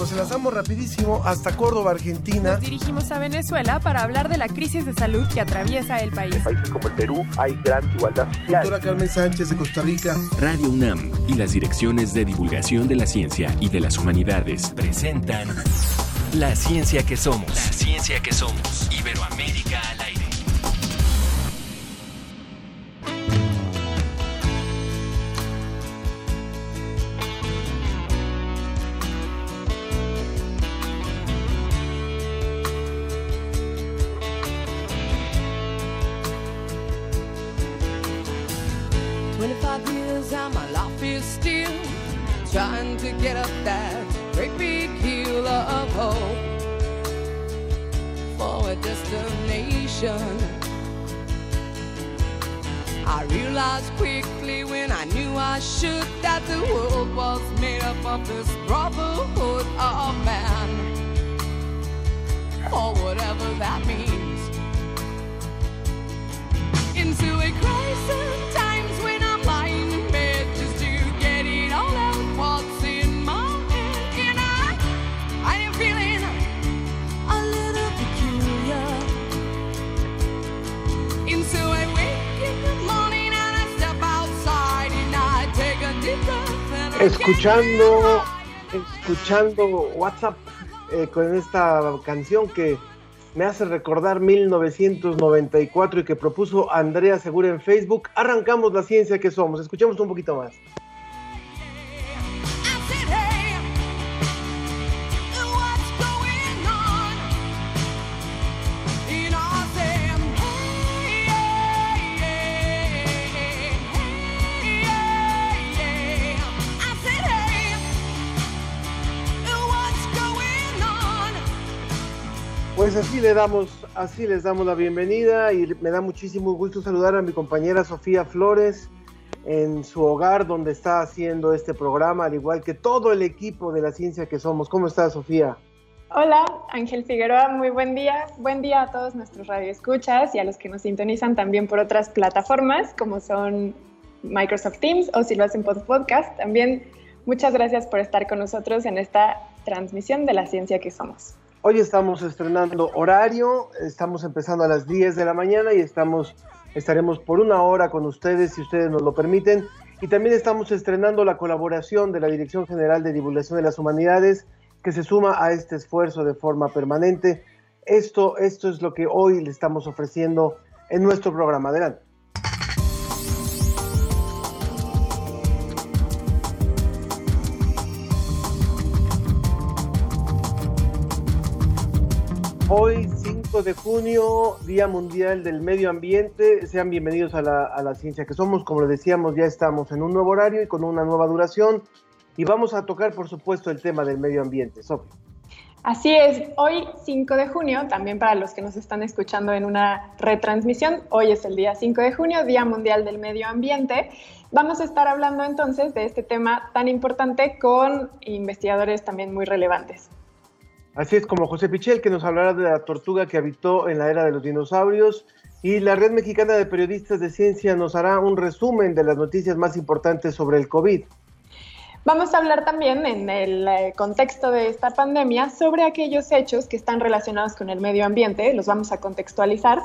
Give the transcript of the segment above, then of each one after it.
nos enlazamos rapidísimo hasta Córdoba, Argentina. Nos dirigimos a Venezuela para hablar de la crisis de salud que atraviesa el país. En países como el Perú hay gran igualdad social. Doctora Carmen Sánchez de Costa Rica. Radio UNAM y las direcciones de divulgación de la ciencia y de las humanidades presentan La ciencia que somos. La ciencia que somos. Iberoamérica al aire. This escuchando, escuchando WhatsApp eh, con esta canción que me hace recordar 1994 y que propuso Andrea Segura en Facebook. Arrancamos la ciencia que somos. Escuchemos un poquito más. Pues así le damos, así les damos la bienvenida y me da muchísimo gusto saludar a mi compañera Sofía Flores en su hogar donde está haciendo este programa, al igual que todo el equipo de la ciencia que somos. ¿Cómo estás, Sofía? Hola, Ángel Figueroa, muy buen día. Buen día a todos nuestros radioescuchas y a los que nos sintonizan también por otras plataformas como son Microsoft Teams o si lo hacen por podcast. También muchas gracias por estar con nosotros en esta transmisión de la ciencia que somos. Hoy estamos estrenando horario, estamos empezando a las 10 de la mañana y estamos, estaremos por una hora con ustedes, si ustedes nos lo permiten. Y también estamos estrenando la colaboración de la Dirección General de Divulgación de las Humanidades, que se suma a este esfuerzo de forma permanente. Esto, esto es lo que hoy le estamos ofreciendo en nuestro programa. Adelante. Hoy, 5 de junio, Día Mundial del Medio Ambiente. Sean bienvenidos a la, ciencia que somos. Como decíamos, ya estamos en un nuevo horario y con una nueva duración. Y vamos a tocar, por supuesto, el tema del medio ambiente. Sofía. Así es, hoy 5 de junio, también para los que nos están escuchando en una retransmisión, hoy es el día 5 de junio, Día Mundial del Medio Ambiente. Vamos a estar hablando entonces de este tema tan importante con investigadores también muy relevantes. Así es como José Pichel, que nos hablará de la tortuga que habitó en la era de los dinosaurios. Y la Red Mexicana de Periodistas de Ciencia nos hará un resumen de las noticias más importantes sobre el COVID. Vamos a hablar también en el eh, contexto de esta pandemia sobre aquellos hechos que están relacionados con el medio ambiente, los vamos a contextualizar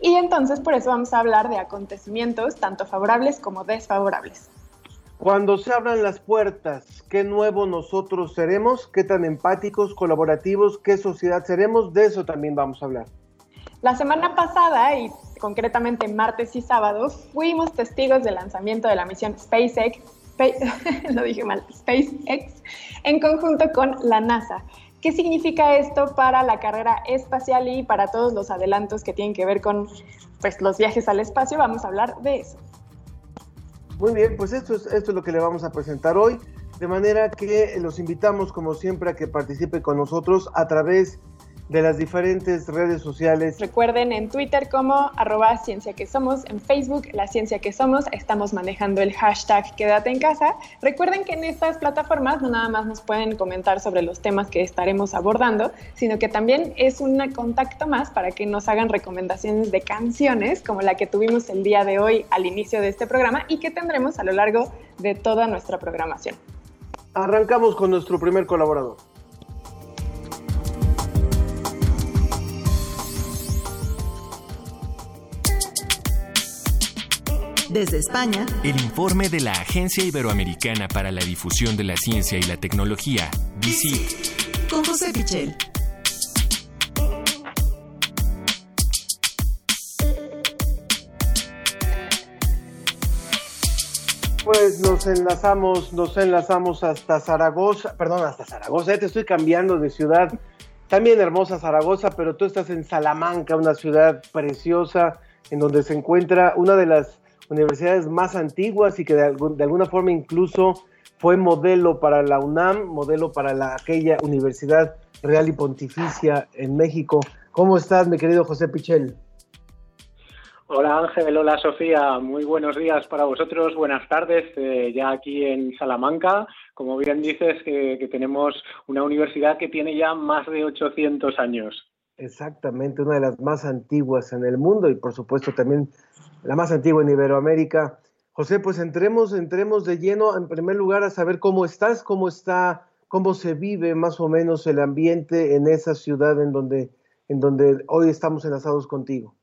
y entonces por eso vamos a hablar de acontecimientos tanto favorables como desfavorables. Cuando se abran las puertas, ¿qué nuevo nosotros seremos? ¿Qué tan empáticos, colaborativos? ¿Qué sociedad seremos? De eso también vamos a hablar. La semana pasada, y concretamente martes y sábado, fuimos testigos del lanzamiento de la misión SpaceX, Space, lo dije mal, SpaceX, en conjunto con la NASA. ¿Qué significa esto para la carrera espacial y para todos los adelantos que tienen que ver con pues, los viajes al espacio? Vamos a hablar de eso. Muy bien, pues esto es, esto es lo que le vamos a presentar hoy, de manera que los invitamos como siempre a que participe con nosotros a través de las diferentes redes sociales. Recuerden en Twitter como arroba ciencia que somos, en Facebook la ciencia que somos, estamos manejando el hashtag quédate en casa. Recuerden que en estas plataformas no nada más nos pueden comentar sobre los temas que estaremos abordando, sino que también es un contacto más para que nos hagan recomendaciones de canciones como la que tuvimos el día de hoy al inicio de este programa y que tendremos a lo largo de toda nuestra programación. Arrancamos con nuestro primer colaborador. Desde España, El informe de la Agencia Iberoamericana para la Difusión de la Ciencia y la Tecnología, DICIT. con José Pichel. Pues nos enlazamos, nos enlazamos hasta Zaragoza, perdón, hasta Zaragoza, ya te estoy cambiando de ciudad. También hermosa Zaragoza, pero tú estás en Salamanca, una ciudad preciosa, en donde se encuentra una de las universidades más antiguas y que de, algún- de alguna forma incluso fue modelo para la UNAM, modelo para la, aquella Universidad Real y Pontificia en México. ¿Cómo estás, mi querido José Pichel? Hola Ángel, hola Sofía, muy buenos días para vosotros, buenas tardes, eh, ya aquí en Salamanca, como bien dices, que, que tenemos una universidad que tiene ya más de 800 años. Exactamente, una de las más antiguas en el mundo y por supuesto también la más antigua en Iberoamérica. José, pues entremos, entremos de lleno en primer lugar a saber cómo estás, cómo está, cómo se vive más o menos el ambiente en esa ciudad en donde, en donde hoy estamos enlazados contigo.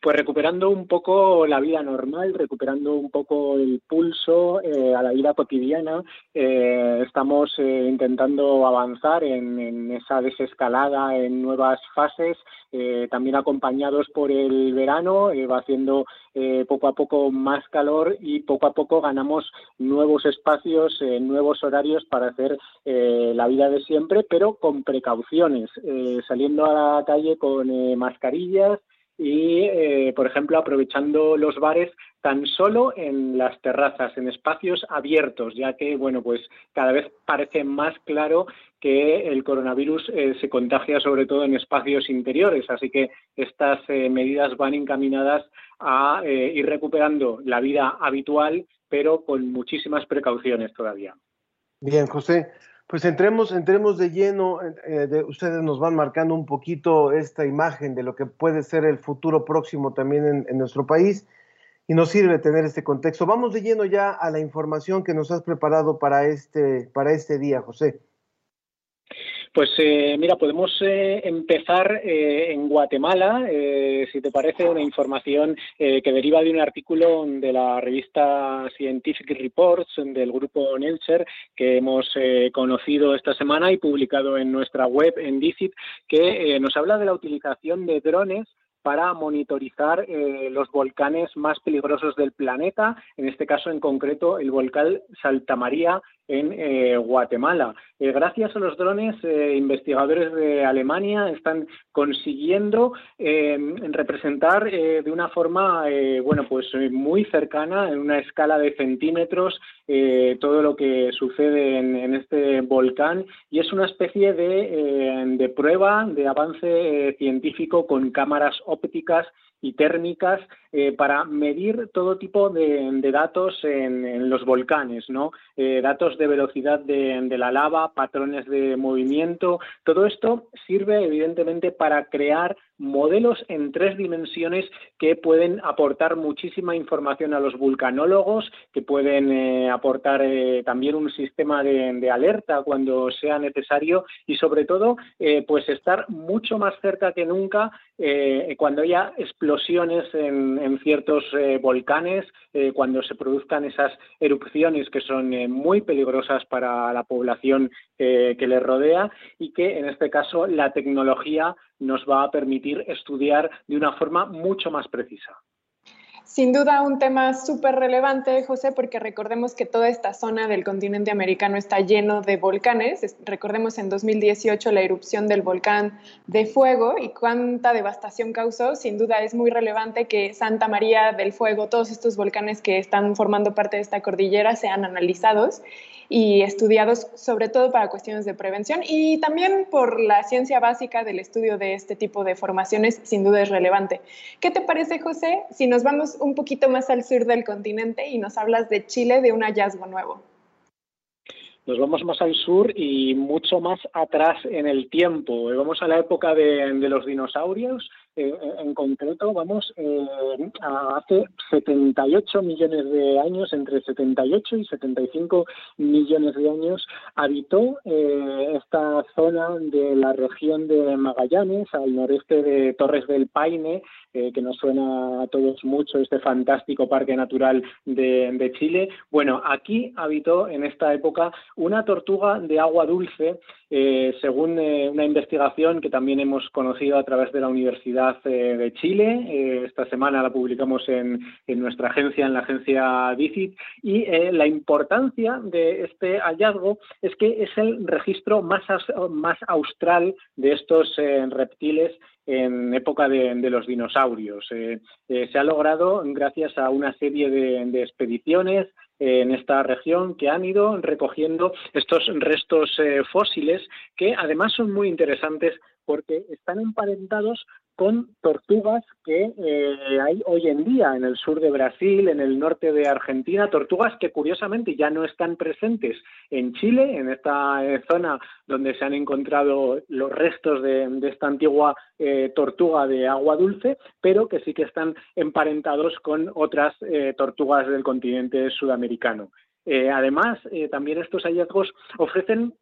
Pues recuperando un poco la vida normal, recuperando un poco el pulso eh, a la vida cotidiana, eh, estamos eh, intentando avanzar en, en esa desescalada en nuevas fases, eh, también acompañados por el verano, eh, va haciendo poco a poco más calor y poco a poco ganamos nuevos espacios, nuevos horarios para hacer la vida de siempre, pero con precauciones, saliendo a la calle con mascarillas, y, eh, por ejemplo, aprovechando los bares tan solo en las terrazas, en espacios abiertos, ya que, bueno, pues cada vez parece más claro que el coronavirus eh, se contagia sobre todo en espacios interiores, así que estas eh, medidas van encaminadas a ir recuperando la vida habitual, pero con muchísimas precauciones todavía. Bien, José, pues entremos, entremos de lleno, eh, de- ustedes nos van marcando un poquito esta imagen de lo que puede ser el futuro próximo también en, nuestro país y nos sirve tener este contexto. Vamos de lleno ya a la información que nos has preparado para este, para este día, José. Pues eh, mira, podemos eh, empezar eh, en Guatemala, eh, si te parece, una información eh, que deriva de un artículo de la revista Scientific Reports del grupo Nelcher que hemos conocido esta semana y publicado en nuestra web en DICIT, que nos habla de la utilización de drones para monitorizar eh, los volcanes más peligrosos del planeta, en este caso en concreto el volcán Salta María en eh, Guatemala. Eh, gracias a los drones, eh, investigadores de Alemania están consiguiendo eh, representar de una forma, bueno, pues muy cercana, en una escala de centímetros, todo lo que sucede en, en este volcán y es una especie de, de prueba, de avance científico con cámaras ópticas y térmicas eh, para medir todo tipo de, datos en, en, los volcanes, ¿no? Eh, datos de velocidad de, la lava, patrones de movimiento. Todo esto sirve evidentemente para crear modelos en tres dimensiones que pueden aportar muchísima información a los vulcanólogos, que pueden eh, aportar eh, también un sistema de, alerta cuando sea necesario y sobre todo eh, pues estar mucho más cerca que nunca cuando haya explosiones en, ciertos volcanes, cuando se produzcan esas erupciones que son muy peligrosas para la población que les rodea y que en este caso la tecnología nos va a permitir estudiar de una forma mucho más precisa. Sin duda un tema súper relevante, José, porque recordemos que toda esta zona del continente americano está lleno de volcanes. Recordemos en 2018 la erupción del volcán de Fuego y cuánta devastación causó. Sin duda es muy relevante que Santa María del Fuego, todos estos volcanes que están formando parte de esta cordillera sean analizados y estudiados sobre todo para cuestiones de prevención y también por la ciencia básica del estudio de este tipo de formaciones, sin duda es relevante. ¿Qué te parece, José, si nos vamos un poquito más al sur del continente y nos hablas de Chile de un hallazgo nuevo? Nos vamos más al sur y mucho más atrás en el tiempo. Vamos a la época de, de los dinosaurios, eh, en concreto, vamos, eh, hace 78 millones de años, entre 78 y 75 millones de años, habitó eh, esta zona de la región de Magallanes, al noreste de Torres del Paine, eh, que nos suena a todos mucho este fantástico parque natural de, Chile. Bueno, aquí habitó en esta época una tortuga de agua dulce, según una investigación que también hemos conocido a través de la Universidad de Chile. Eh, esta semana la publicamos en, nuestra agencia, en la agencia DICIT, y eh, la importancia de este hallazgo es que es el registro más, más austral de estos eh, reptiles en época de, los dinosaurios. Se ha logrado gracias a una serie de, expediciones en esta región que han ido recogiendo estos restos fósiles que además son muy interesantes porque están emparentados con tortugas que eh, hay hoy en día en el sur de Brasil, en el norte de Argentina, tortugas que curiosamente ya no están presentes en Chile, en esta eh, zona donde se han encontrado los restos de, esta antigua eh, tortuga de agua dulce, pero que sí que están emparentados con otras tortugas del continente sudamericano. Además, también estos hallazgos ofrecen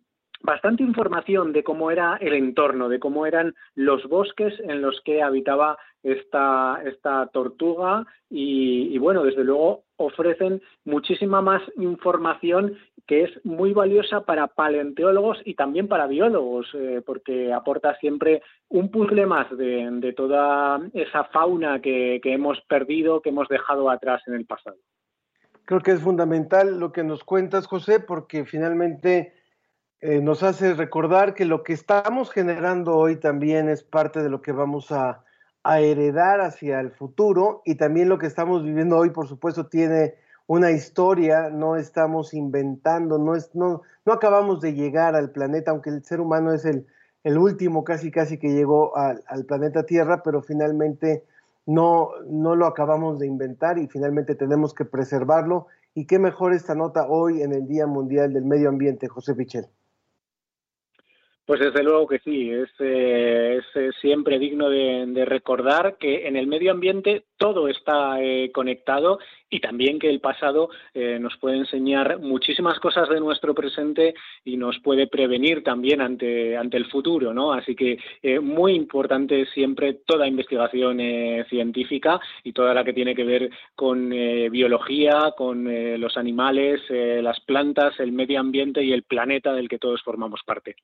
bastante información de cómo era el entorno, de cómo eran los bosques en los que habitaba esta, esta tortuga y, bueno, desde luego ofrecen muchísima más información que es muy valiosa para paleontólogos y también para biólogos, eh, porque aporta siempre un puzzle más de, de toda esa fauna que, que hemos perdido, que hemos dejado atrás en el pasado. Creo que es fundamental lo que nos cuentas, José, porque finalmente eh, nos hace recordar que lo que estamos generando hoy también es parte de lo que vamos a, heredar hacia el futuro y también lo que estamos viviendo hoy, por supuesto, tiene una historia, no estamos inventando, no, es, no, no acabamos de llegar al planeta, aunque el ser humano es el, el último casi casi que llegó al, al planeta Tierra, pero finalmente no, no lo acabamos de inventar y finalmente tenemos que preservarlo. Y qué mejor esta nota hoy en el Día Mundial del Medio Ambiente, José Pichel. Pues desde luego que sí, es, eh, es siempre digno de, recordar que en el medio ambiente todo está eh, conectado y también que el pasado eh, nos puede enseñar muchísimas cosas de nuestro presente y nos puede prevenir también ante, ante el futuro, ¿no? Así que eh, muy importante siempre toda investigación eh, científica y toda la que tiene que ver con eh, biología, con eh, los animales, eh, las plantas, el medio ambiente y el planeta del que todos formamos parte.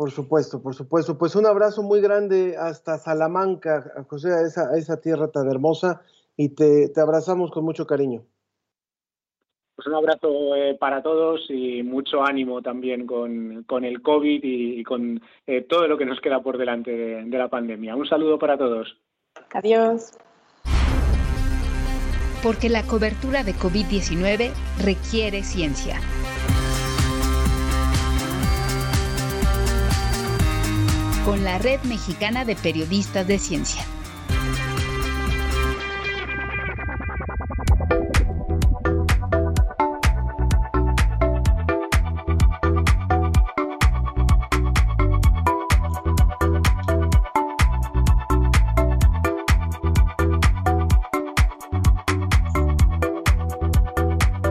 Por supuesto, por supuesto. Pues un abrazo muy grande hasta Salamanca, José, a esa, a esa tierra tan hermosa, y te, te, abrazamos con mucho cariño. Pues un abrazo eh, para todos y mucho ánimo también con, con el COVID y, y con eh, todo lo que nos queda por delante de, de la pandemia. Un saludo para todos. Adiós. Porque la cobertura de COVID-19 requiere ciencia. Con la Red Mexicana de Periodistas de Ciencia.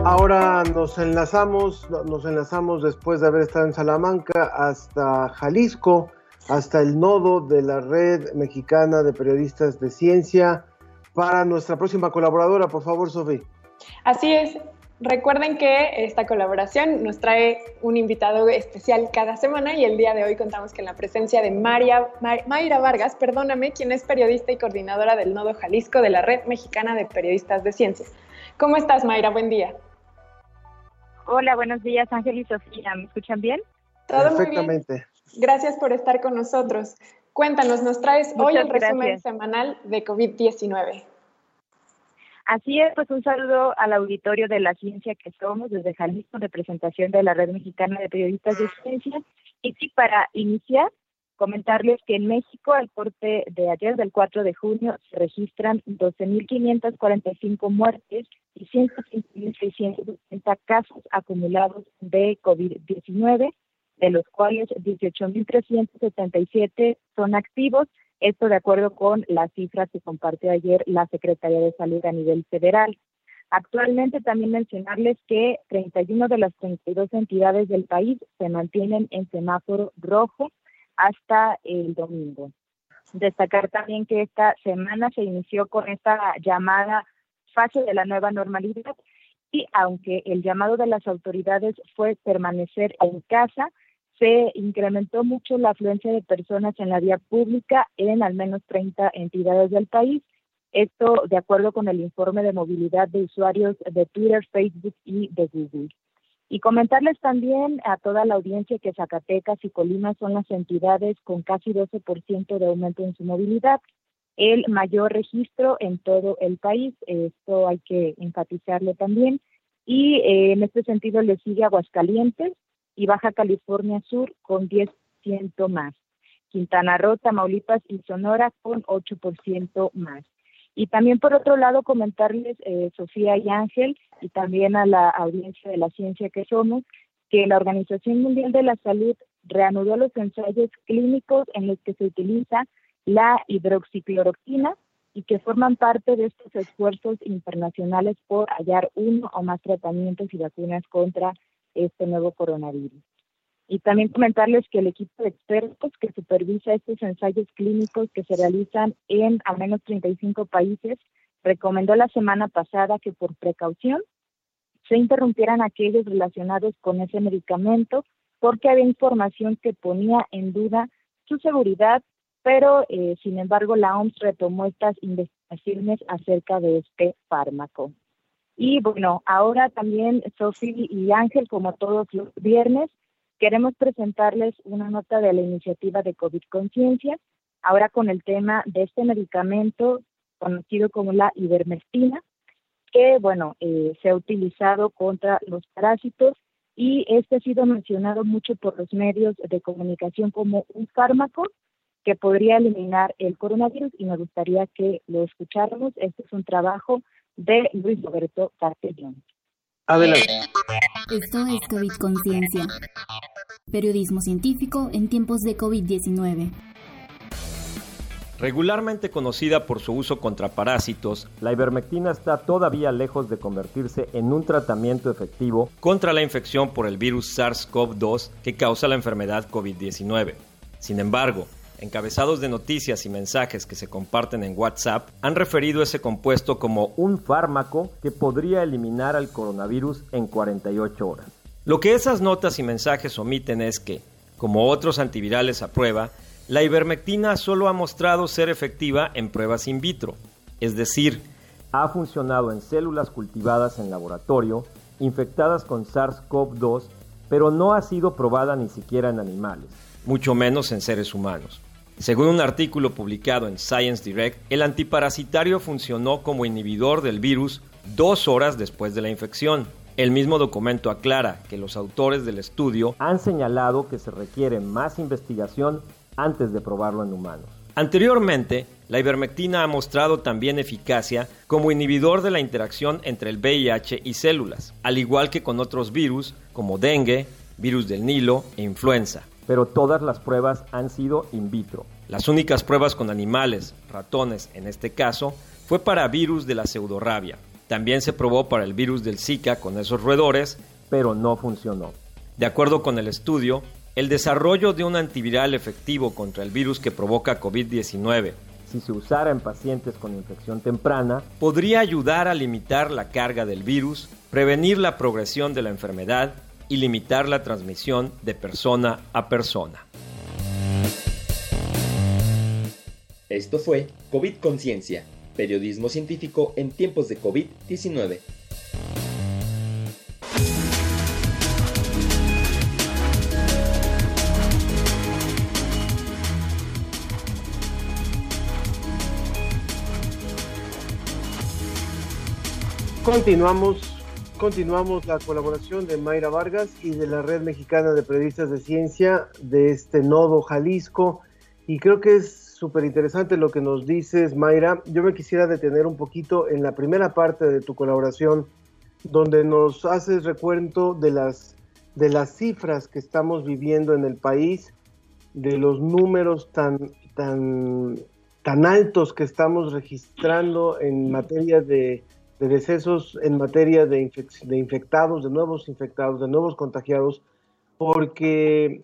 Ahora nos enlazamos, nos enlazamos después de haber estado en Salamanca hasta Jalisco hasta el nodo de la Red Mexicana de Periodistas de Ciencia para nuestra próxima colaboradora. Por favor, Sofía. Así es. Recuerden que esta colaboración nos trae un invitado especial cada semana y el día de hoy contamos con la presencia de María, Mar, Mayra Vargas, perdóname, quien es periodista y coordinadora del Nodo Jalisco de la Red Mexicana de Periodistas de Ciencia. ¿Cómo estás, Mayra? Buen día. Hola, buenos días, Ángel y Sofía. ¿Me escuchan bien? Todo Perfectamente. Muy bien. Gracias por estar con nosotros. Cuéntanos, nos traes Muchas hoy el resumen semanal de COVID-19. Así es, pues un saludo al auditorio de la ciencia que somos desde Jalisco, representación de la Red Mexicana de Periodistas de Ciencia. Y sí, para iniciar, comentarles que en México, al corte de ayer, del 4 de junio, se registran 12.545 muertes y 105.660 casos acumulados de COVID-19 de los cuales 18.377 son activos Esto de acuerdo con las cifras que compartió ayer la Secretaría de Salud a nivel federal. Actualmente también mencionarles que 31 de las 32 entidades del país se mantienen en semáforo rojo hasta el domingo. Destacar también que esta semana se inició con esta llamada fase de la nueva normalidad y aunque el llamado de las autoridades fue permanecer en casa, se incrementó mucho la afluencia de personas en la vía pública en al menos 30 entidades del país. Esto de acuerdo con el informe de movilidad de usuarios de Twitter, Facebook y de Google. Y comentarles también a toda la audiencia que Zacatecas y Colima son las entidades con casi 12% de aumento en su movilidad, el mayor registro en todo el país. Esto hay que enfatizarlo también. Y eh, en este sentido le sigue Aguascalientes y Baja California Sur con 10% más. Quintana Roo, Tamaulipas y Sonora con 8% más. Y también por otro lado comentarles, eh, Sofía y Ángel, y también a la audiencia de la ciencia que somos, que la Organización Mundial de la Salud reanudó los ensayos clínicos en los que se utiliza la hidroxicloroquina y que forman parte de estos esfuerzos internacionales por hallar uno o más tratamientos y vacunas contra este nuevo coronavirus. Y también comentarles que el equipo de expertos que supervisa estos ensayos clínicos que se realizan en al menos 35 países recomendó la semana pasada que por precaución se interrumpieran aquellos relacionados con ese medicamento porque había información que ponía en duda su seguridad, pero eh, sin embargo la OMS retomó estas investigaciones acerca de este fármaco. Y bueno, ahora también Sofía y Ángel, como todos los viernes, queremos presentarles una nota de la iniciativa de COVID Conciencia, ahora con el tema de este medicamento conocido como la ivermectina, que bueno, eh, se ha utilizado contra los parásitos y este ha sido mencionado mucho por los medios de comunicación como un fármaco que podría eliminar el coronavirus y me gustaría que lo escucháramos. Este es un trabajo de Luis Roberto Castellón. Adelante. Esto es COVID Conciencia. Periodismo científico en tiempos de COVID-19. Regularmente conocida por su uso contra parásitos, la ivermectina está todavía lejos de convertirse en un tratamiento efectivo contra la infección por el virus SARS-CoV-2 que causa la enfermedad COVID-19. Sin embargo, encabezados de noticias y mensajes que se comparten en WhatsApp han referido ese compuesto como un fármaco que podría eliminar al coronavirus en 48 horas. Lo que esas notas y mensajes omiten es que, como otros antivirales a prueba, la ivermectina solo ha mostrado ser efectiva en pruebas in vitro, es decir, ha funcionado en células cultivadas en laboratorio, infectadas con SARS-CoV-2, pero no ha sido probada ni siquiera en animales, mucho menos en seres humanos. Según un artículo publicado en Science Direct, el antiparasitario funcionó como inhibidor del virus dos horas después de la infección. El mismo documento aclara que los autores del estudio han señalado que se requiere más investigación antes de probarlo en humanos. Anteriormente, la ivermectina ha mostrado también eficacia como inhibidor de la interacción entre el VIH y células, al igual que con otros virus como dengue, virus del Nilo e influenza. Pero todas las pruebas han sido in vitro. Las únicas pruebas con animales, ratones en este caso, fue para virus de la pseudorrabia. También se probó para el virus del Zika con esos roedores, pero no funcionó. De acuerdo con el estudio, el desarrollo de un antiviral efectivo contra el virus que provoca COVID-19, si se usara en pacientes con infección temprana, podría ayudar a limitar la carga del virus, prevenir la progresión de la enfermedad y limitar la transmisión de persona a persona. Esto fue COVID Conciencia, periodismo científico en tiempos de COVID-19. Continuamos, continuamos la colaboración de Mayra Vargas y de la Red Mexicana de Periodistas de Ciencia de este nodo Jalisco. Y creo que es súper interesante lo que nos dices, Mayra. Yo me quisiera detener un poquito en la primera parte de tu colaboración, donde nos haces recuento de las, de las cifras que estamos viviendo en el país, de los números tan, tan tan altos que estamos registrando en materia de, de decesos, en materia de, de infectados, de nuevos infectados, de nuevos contagiados, porque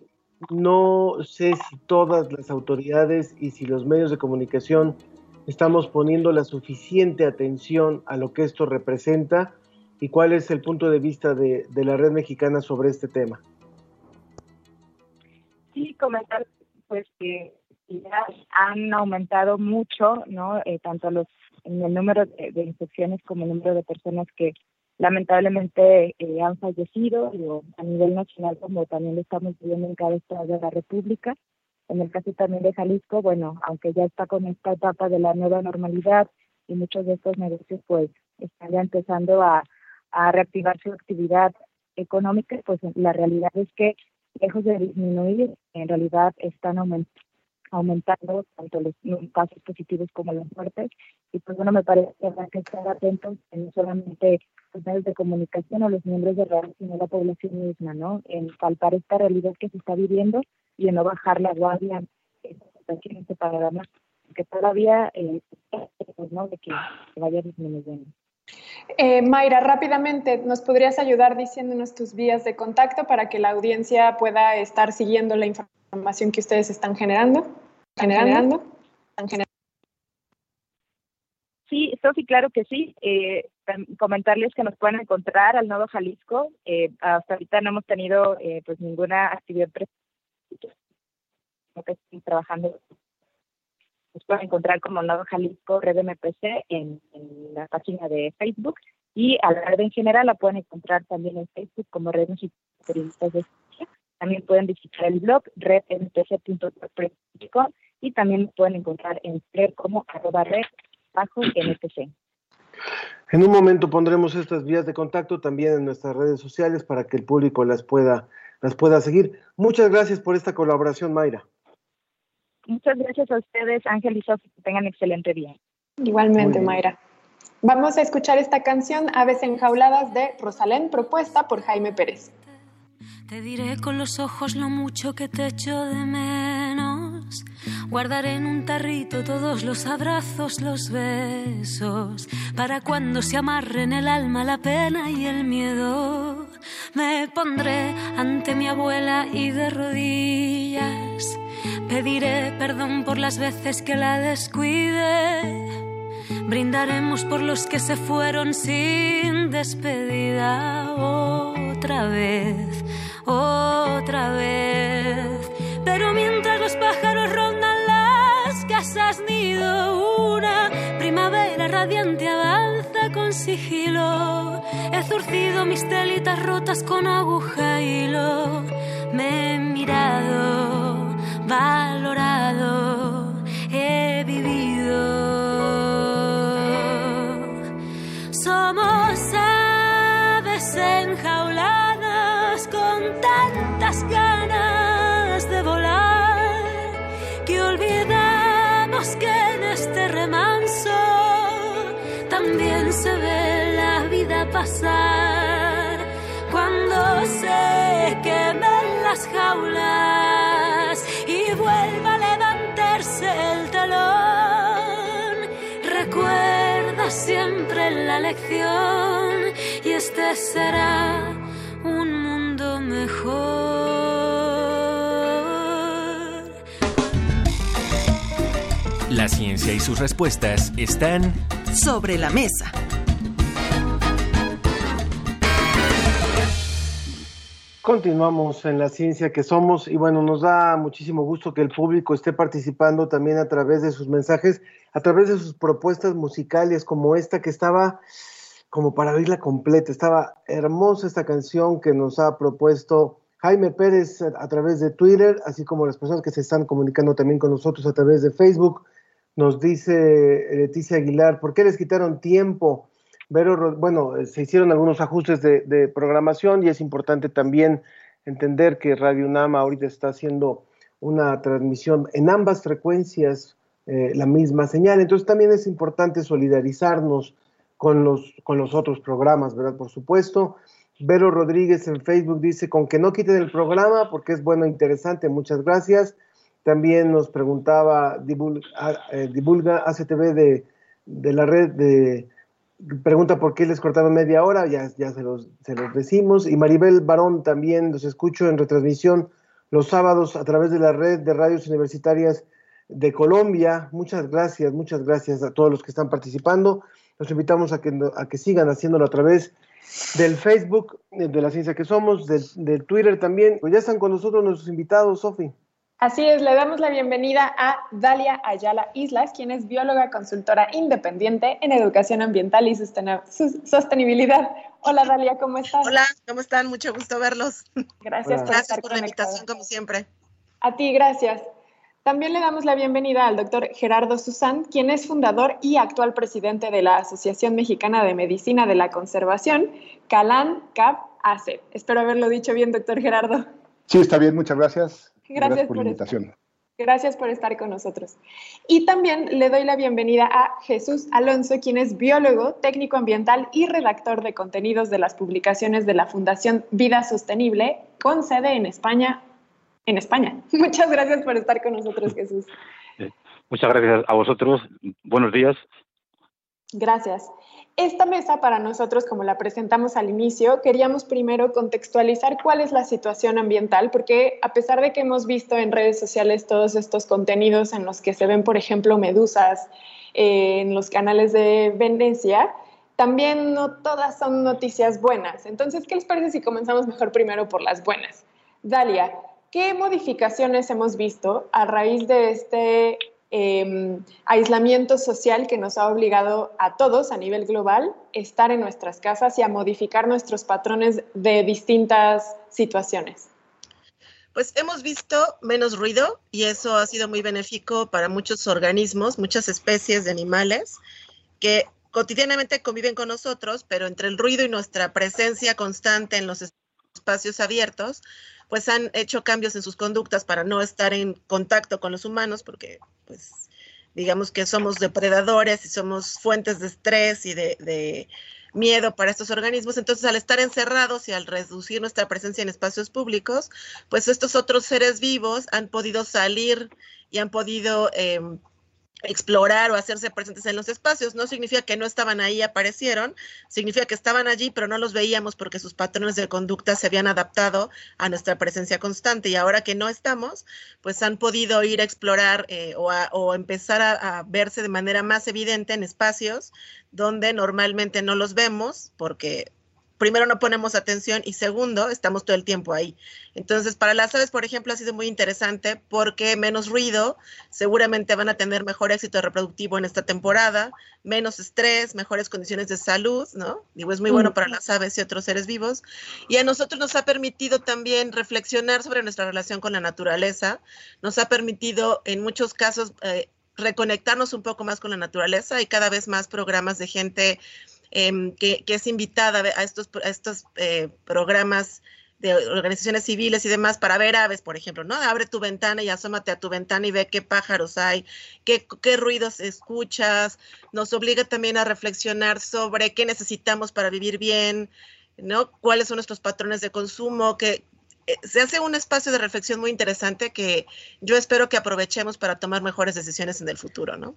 no sé si todas las autoridades y si los medios de comunicación estamos poniendo la suficiente atención a lo que esto representa y cuál es el punto de vista de, de la red mexicana sobre este tema. Sí, comentar pues que ya han aumentado mucho, ¿no? Eh, tanto los en el número de, infecciones como el número de personas que lamentablemente eh, han fallecido digo, a nivel nacional como también lo estamos viviendo en cada estado de la República. En el caso también de Jalisco, bueno, aunque ya está con esta etapa de la nueva normalidad y muchos de estos negocios pues están ya empezando a, a reactivar su actividad económica, pues la realidad es que lejos de disminuir, en realidad están aument- aumentando tanto los casos positivos como las muertes. Y pues bueno, me parece que habrá que estar atentos en no solamente los medios de comunicación o los miembros de red, sino la población misma, ¿no? En palpar esta realidad que se está viviendo y en no bajar la guardia en este panorama, que todavía eh, ¿no? de que vaya disminuyendo. Eh, Mayra, rápidamente, ¿nos podrías ayudar diciéndonos tus vías de contacto para que la audiencia pueda estar siguiendo la información que ustedes están generando? generando? Están generando. Sí, Sofi, claro que sí. Eh, comentarles que nos pueden encontrar al Nodo Jalisco. Eh, hasta ahorita no hemos tenido eh, pues ninguna actividad estoy trabajando. Nos pueden encontrar como Nodo Jalisco Red MPC en, en la página de Facebook y a la red en general la pueden encontrar también en Facebook como Red Mexicana de Periodistas de Ciencia. También pueden visitar el blog redmpc.com y también lo pueden encontrar en Twitter como arroba red bajo NPC. En un momento pondremos estas vías de contacto también en nuestras redes sociales para que el público las pueda, las pueda seguir. Muchas gracias por esta colaboración, Mayra. Muchas gracias a ustedes, Ángel y Sofi, que tengan excelente día. Igualmente, Mayra. Vamos a escuchar esta canción, Aves Enjauladas, de Rosalén, propuesta por Jaime Pérez. Te diré con los ojos lo mucho que te echo de menos. Guardaré en un tarrito todos los abrazos, los besos, para cuando se amarren el alma, la pena y el miedo. Me pondré ante mi abuela y de rodillas pediré perdón por las veces que la descuide. Brindaremos por los que se fueron sin despedida otra vez, otra vez. Pero mientras los pájaros rondan las casas nido, una primavera radiante avanza con sigilo. He zurcido mis telitas rotas con aguja y hilo. Me he mirado, valorado, pasar cuando se quemen las jaulas y vuelva a levantarse el telón. Recuerda siempre la lección y este será un mundo mejor. La ciencia y sus respuestas están Sobre la mesa. Continuamos en la ciencia que somos y bueno, nos da muchísimo gusto que el público esté participando también a través de sus mensajes, a través de sus propuestas musicales como esta que estaba como para oírla completa. Estaba hermosa esta canción que nos ha propuesto Jaime Pérez a través de Twitter, así como las personas que se están comunicando también con nosotros a través de Facebook. Nos dice Leticia Aguilar, ¿por qué les quitaron tiempo? Vero, Ro- bueno, eh, se hicieron algunos ajustes de, programación y es importante también entender que Radio UNAM ahorita está haciendo una transmisión en ambas frecuencias, eh, la misma señal. Entonces también es importante solidarizarnos con los, con los otros programas, ¿verdad? Por supuesto. Vero Rodríguez en Facebook dice, con que no quiten el programa porque es bueno e interesante, muchas gracias. También nos preguntaba Divulga, eh, Divulga ACTV de, de la red de pregunta por qué les cortaron media hora, ya, ya se, los, se los decimos. Y Maribel Barón también los escucho en retransmisión los sábados a través de la red de radios universitarias de Colombia. Muchas gracias, muchas gracias a todos los que están participando. Los invitamos a que, a que sigan haciéndolo a través del Facebook, eh, de la ciencia que somos, del, Twitter también. Pues ya están con nosotros nuestros invitados, Sofi. Así es, le damos la bienvenida a Dalia Ayala Islas, quien es bióloga consultora independiente en educación ambiental y sostenibilidad. Hola Dalia, ¿cómo estás? Hola, ¿cómo están? Mucho gusto verlos. Gracias Hola. por, gracias estar por la invitación, como siempre. A ti, gracias. También le damos la bienvenida al doctor Gerardo Susán, quien es fundador y actual presidente de la Asociación Mexicana de Medicina de la Conservación, CALAN CAP ACE. Espero haberlo dicho bien, doctor Gerardo. Sí, está bien, muchas gracias. Gracias, gracias por, por la invitación. Gracias por estar con nosotros. Y también le doy la bienvenida a Jesús Alonso, quien es biólogo, técnico ambiental y redactor de contenidos de las publicaciones de la Fundación Vida Sostenible, con sede en España. En España. Muchas gracias por estar con nosotros, Jesús. Muchas gracias a vosotros. Buenos días. Gracias. Esta mesa para nosotros, como la presentamos al inicio, queríamos primero contextualizar cuál es la situación ambiental, porque a pesar de que hemos visto en redes sociales todos estos contenidos en los que se ven, por ejemplo, medusas eh, en los canales de Venecia, también no todas son noticias buenas. Entonces, ¿qué les parece si comenzamos mejor primero por las buenas? Dalia, ¿qué modificaciones hemos visto a raíz de este eh, aislamiento social que nos ha obligado a todos a nivel global estar en nuestras casas y a modificar nuestros patrones de distintas situaciones. Pues hemos visto menos ruido y eso ha sido muy benéfico para muchos organismos, muchas especies de animales que cotidianamente conviven con nosotros, pero entre el ruido y nuestra presencia constante en los espacios abiertos, pues han hecho cambios en sus conductas para no estar en contacto con los humanos, porque pues digamos que somos depredadores y somos fuentes de estrés y de, miedo para estos organismos. Entonces, al estar encerrados y al reducir nuestra presencia en espacios públicos, pues estos otros seres vivos han podido salir y han podido... Eh, explorar o hacerse presentes en los espacios. No significa que no estaban ahí, aparecieron, significa que estaban allí, pero no los veíamos porque sus patrones de conducta se habían adaptado a nuestra presencia constante y ahora que no estamos, pues han podido ir a explorar eh, o, a, o, empezar a, a verse de manera más evidente en espacios donde normalmente no los vemos porque primero no ponemos atención y segundo, estamos todo el tiempo ahí. Entonces, para las aves, por ejemplo, ha sido muy interesante porque menos ruido, seguramente van a tener mejor éxito reproductivo en esta temporada, menos estrés, mejores condiciones de salud, ¿no? Digo, es muy bueno para las aves y otros seres vivos. Y a nosotros nos ha permitido también reflexionar sobre nuestra relación con la naturaleza, nos ha permitido en muchos casos eh, reconectarnos un poco más con la naturaleza y cada vez más programas de gente eh, que, es invitada a estos, eh, programas de organizaciones civiles y demás para ver aves, por ejemplo, ¿no? Abre tu ventana y asómate a tu ventana y ve qué pájaros hay, qué, qué ruidos escuchas. Nos obliga también a reflexionar sobre qué necesitamos para vivir bien, ¿no? Cuáles son nuestros patrones de consumo, que eh, se hace un espacio de reflexión muy interesante que yo espero que aprovechemos para tomar mejores decisiones en el futuro, ¿no?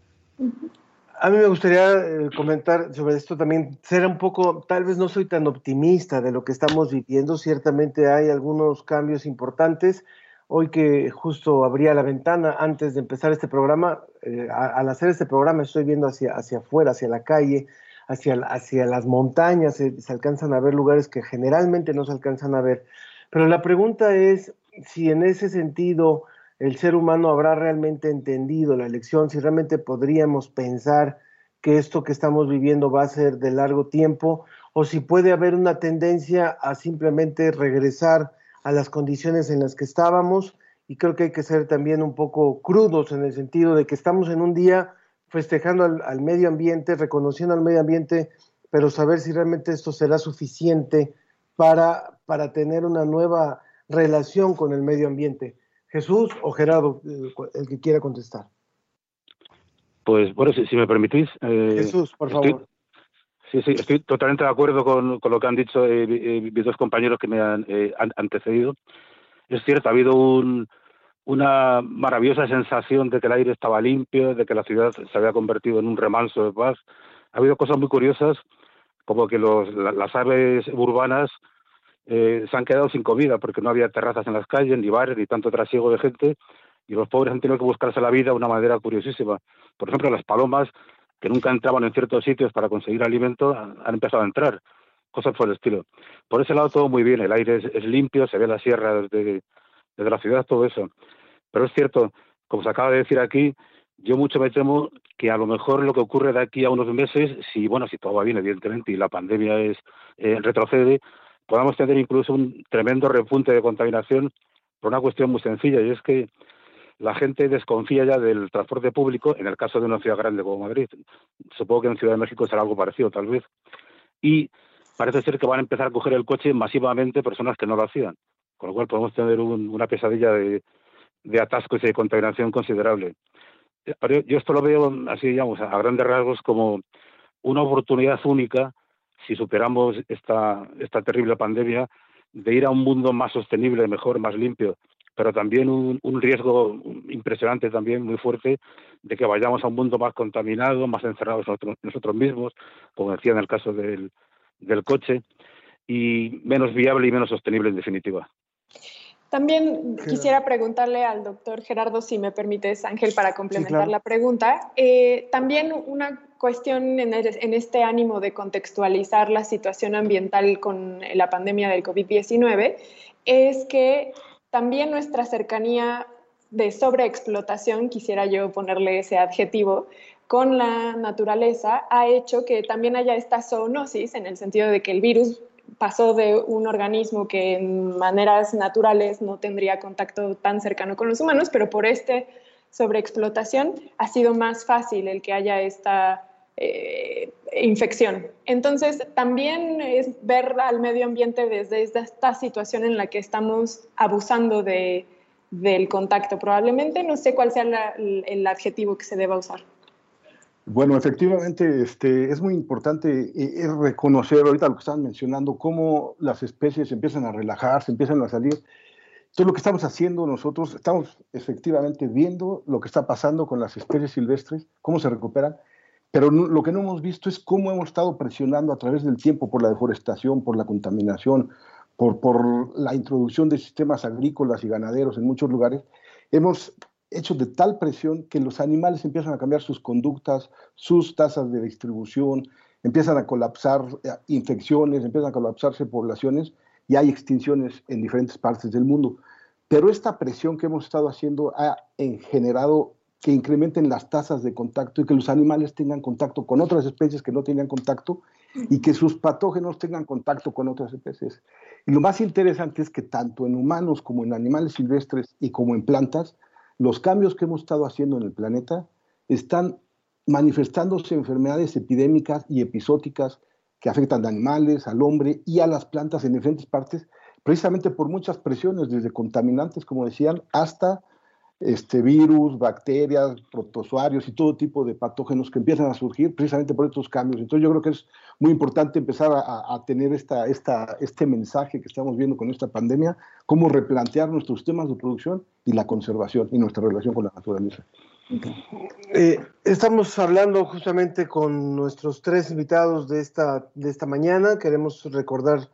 A mí me gustaría eh, comentar sobre esto también, ser un poco, tal vez no soy tan optimista de lo que estamos viviendo, ciertamente hay algunos cambios importantes. Hoy que justo abría la ventana antes de empezar este programa, eh, al hacer este programa estoy viendo hacia, hacia afuera, hacia la calle, hacia, hacia las montañas, se, se alcanzan a ver lugares que generalmente no se alcanzan a ver. Pero la pregunta es si en ese sentido el ser humano habrá realmente entendido la lección, si realmente podríamos pensar que esto que estamos viviendo va a ser de largo tiempo, o si puede haber una tendencia a simplemente regresar a las condiciones en las que estábamos, y creo que hay que ser también un poco crudos en el sentido de que estamos en un día festejando al, al medio ambiente, reconociendo al medio ambiente, pero saber si realmente esto será suficiente para, para tener una nueva relación con el medio ambiente. Jesús o Gerardo, el que quiera contestar. Pues bueno, si, si me permitís. Eh, Jesús, por estoy, favor. Sí, sí, estoy totalmente de acuerdo con, con lo que han dicho eh, eh, mis dos compañeros que me han, antecedido. Es cierto, ha habido un, una maravillosa sensación de que el aire estaba limpio, de que la ciudad se había convertido en un remanso de paz. Ha habido cosas muy curiosas, como que los, la- las aves urbanas eh, se han quedado sin comida porque no había terrazas en las calles, ni bares, ni tanto trasiego de gente, y los pobres han tenido que buscarse la vida de una manera curiosísima. Por ejemplo, las palomas, que nunca entraban en ciertos sitios para conseguir alimento, han, empezado a entrar, cosas por el estilo. Por ese lado todo muy bien, el aire es, limpio, se ve la sierra desde, desde la ciudad, todo eso. Pero es cierto, como se acaba de decir aquí, yo mucho me temo que a lo mejor lo que ocurre de aquí a unos meses, si bueno, si todo va bien, evidentemente, y la pandemia es eh, retrocede, podamos tener incluso un tremendo repunte de contaminación por una cuestión muy sencilla, y es que la gente desconfía ya del transporte público, en el caso de una ciudad grande como Madrid. Supongo que en Ciudad de México será algo parecido, tal vez. Y parece ser que van a empezar a coger el coche masivamente personas que no lo hacían, con lo cual podemos tener un- una pesadilla de, de atascos y de contaminación considerable. Yo esto lo veo así, digamos, a grandes rasgos como una oportunidad única, si superamos esta, esta terrible pandemia, de ir a un mundo más sostenible, mejor, más limpio, pero también un, un riesgo impresionante también, muy fuerte, de que vayamos a un mundo más contaminado, más encerrados nosotros, mismos, como decía en el caso del, del coche, y menos viable y menos sostenible en definitiva. También quisiera preguntarle al doctor Gerardo, si me permites, Ángel, para complementar claro. la pregunta. Eh, también una cuestión en, el- en este ánimo de contextualizar la situación ambiental con la pandemia del COVID-19 es que también nuestra cercanía de sobreexplotación, quisiera yo ponerle ese adjetivo, con la naturaleza ha hecho que también haya esta zoonosis en el sentido de que el virus pasó de un organismo que en maneras naturales no tendría contacto tan cercano con los humanos, pero por este sobreexplotación ha sido más fácil el que haya esta eh, infección. Entonces, también es ver al medio ambiente desde esta, esta situación en la que estamos abusando de, del contacto. Probablemente no sé cuál sea el adjetivo que se deba usar. Bueno, efectivamente, este, es muy importante eh, es reconocer ahorita lo que estaban mencionando, cómo las especies empiezan a relajarse, empiezan a salir. Entonces, lo que estamos haciendo nosotros, estamos efectivamente viendo lo que está pasando con las especies silvestres, cómo se recuperan, pero lo que no hemos visto es cómo hemos estado presionando a través del tiempo por la deforestación, por la contaminación, por, por la introducción de sistemas agrícolas y ganaderos en muchos lugares. Hemos hecho de tal presión que los animales empiezan a cambiar sus conductas, sus tasas de distribución, empiezan a colapsar eh, infecciones, empiezan a colapsarse poblaciones y hay extinciones en diferentes partes del mundo. Pero esta presión que hemos estado haciendo ha en- generado que incrementen las tasas de contacto y que los animales tengan contacto con otras especies que no tenían contacto y que sus patógenos tengan contacto con otras especies. Y lo más interesante es que tanto en humanos como en animales silvestres y como en plantas, los cambios que hemos estado haciendo en el planeta están manifestándose enfermedades epidémicas y episóticas que afectan a animales, al hombre y a las plantas en diferentes partes, precisamente por muchas presiones, desde contaminantes, como decían, hasta este, virus, bacterias, protozoarios y todo tipo de patógenos que empiezan a surgir precisamente por estos cambios. Entonces yo creo que es muy importante empezar a, a tener esta, esta, este mensaje que estamos viendo con esta pandemia, cómo replantear nuestros temas de producción y la conservación y nuestra relación con la naturaleza. Eh, estamos hablando justamente con nuestros tres invitados de esta, de esta mañana. Queremos recordar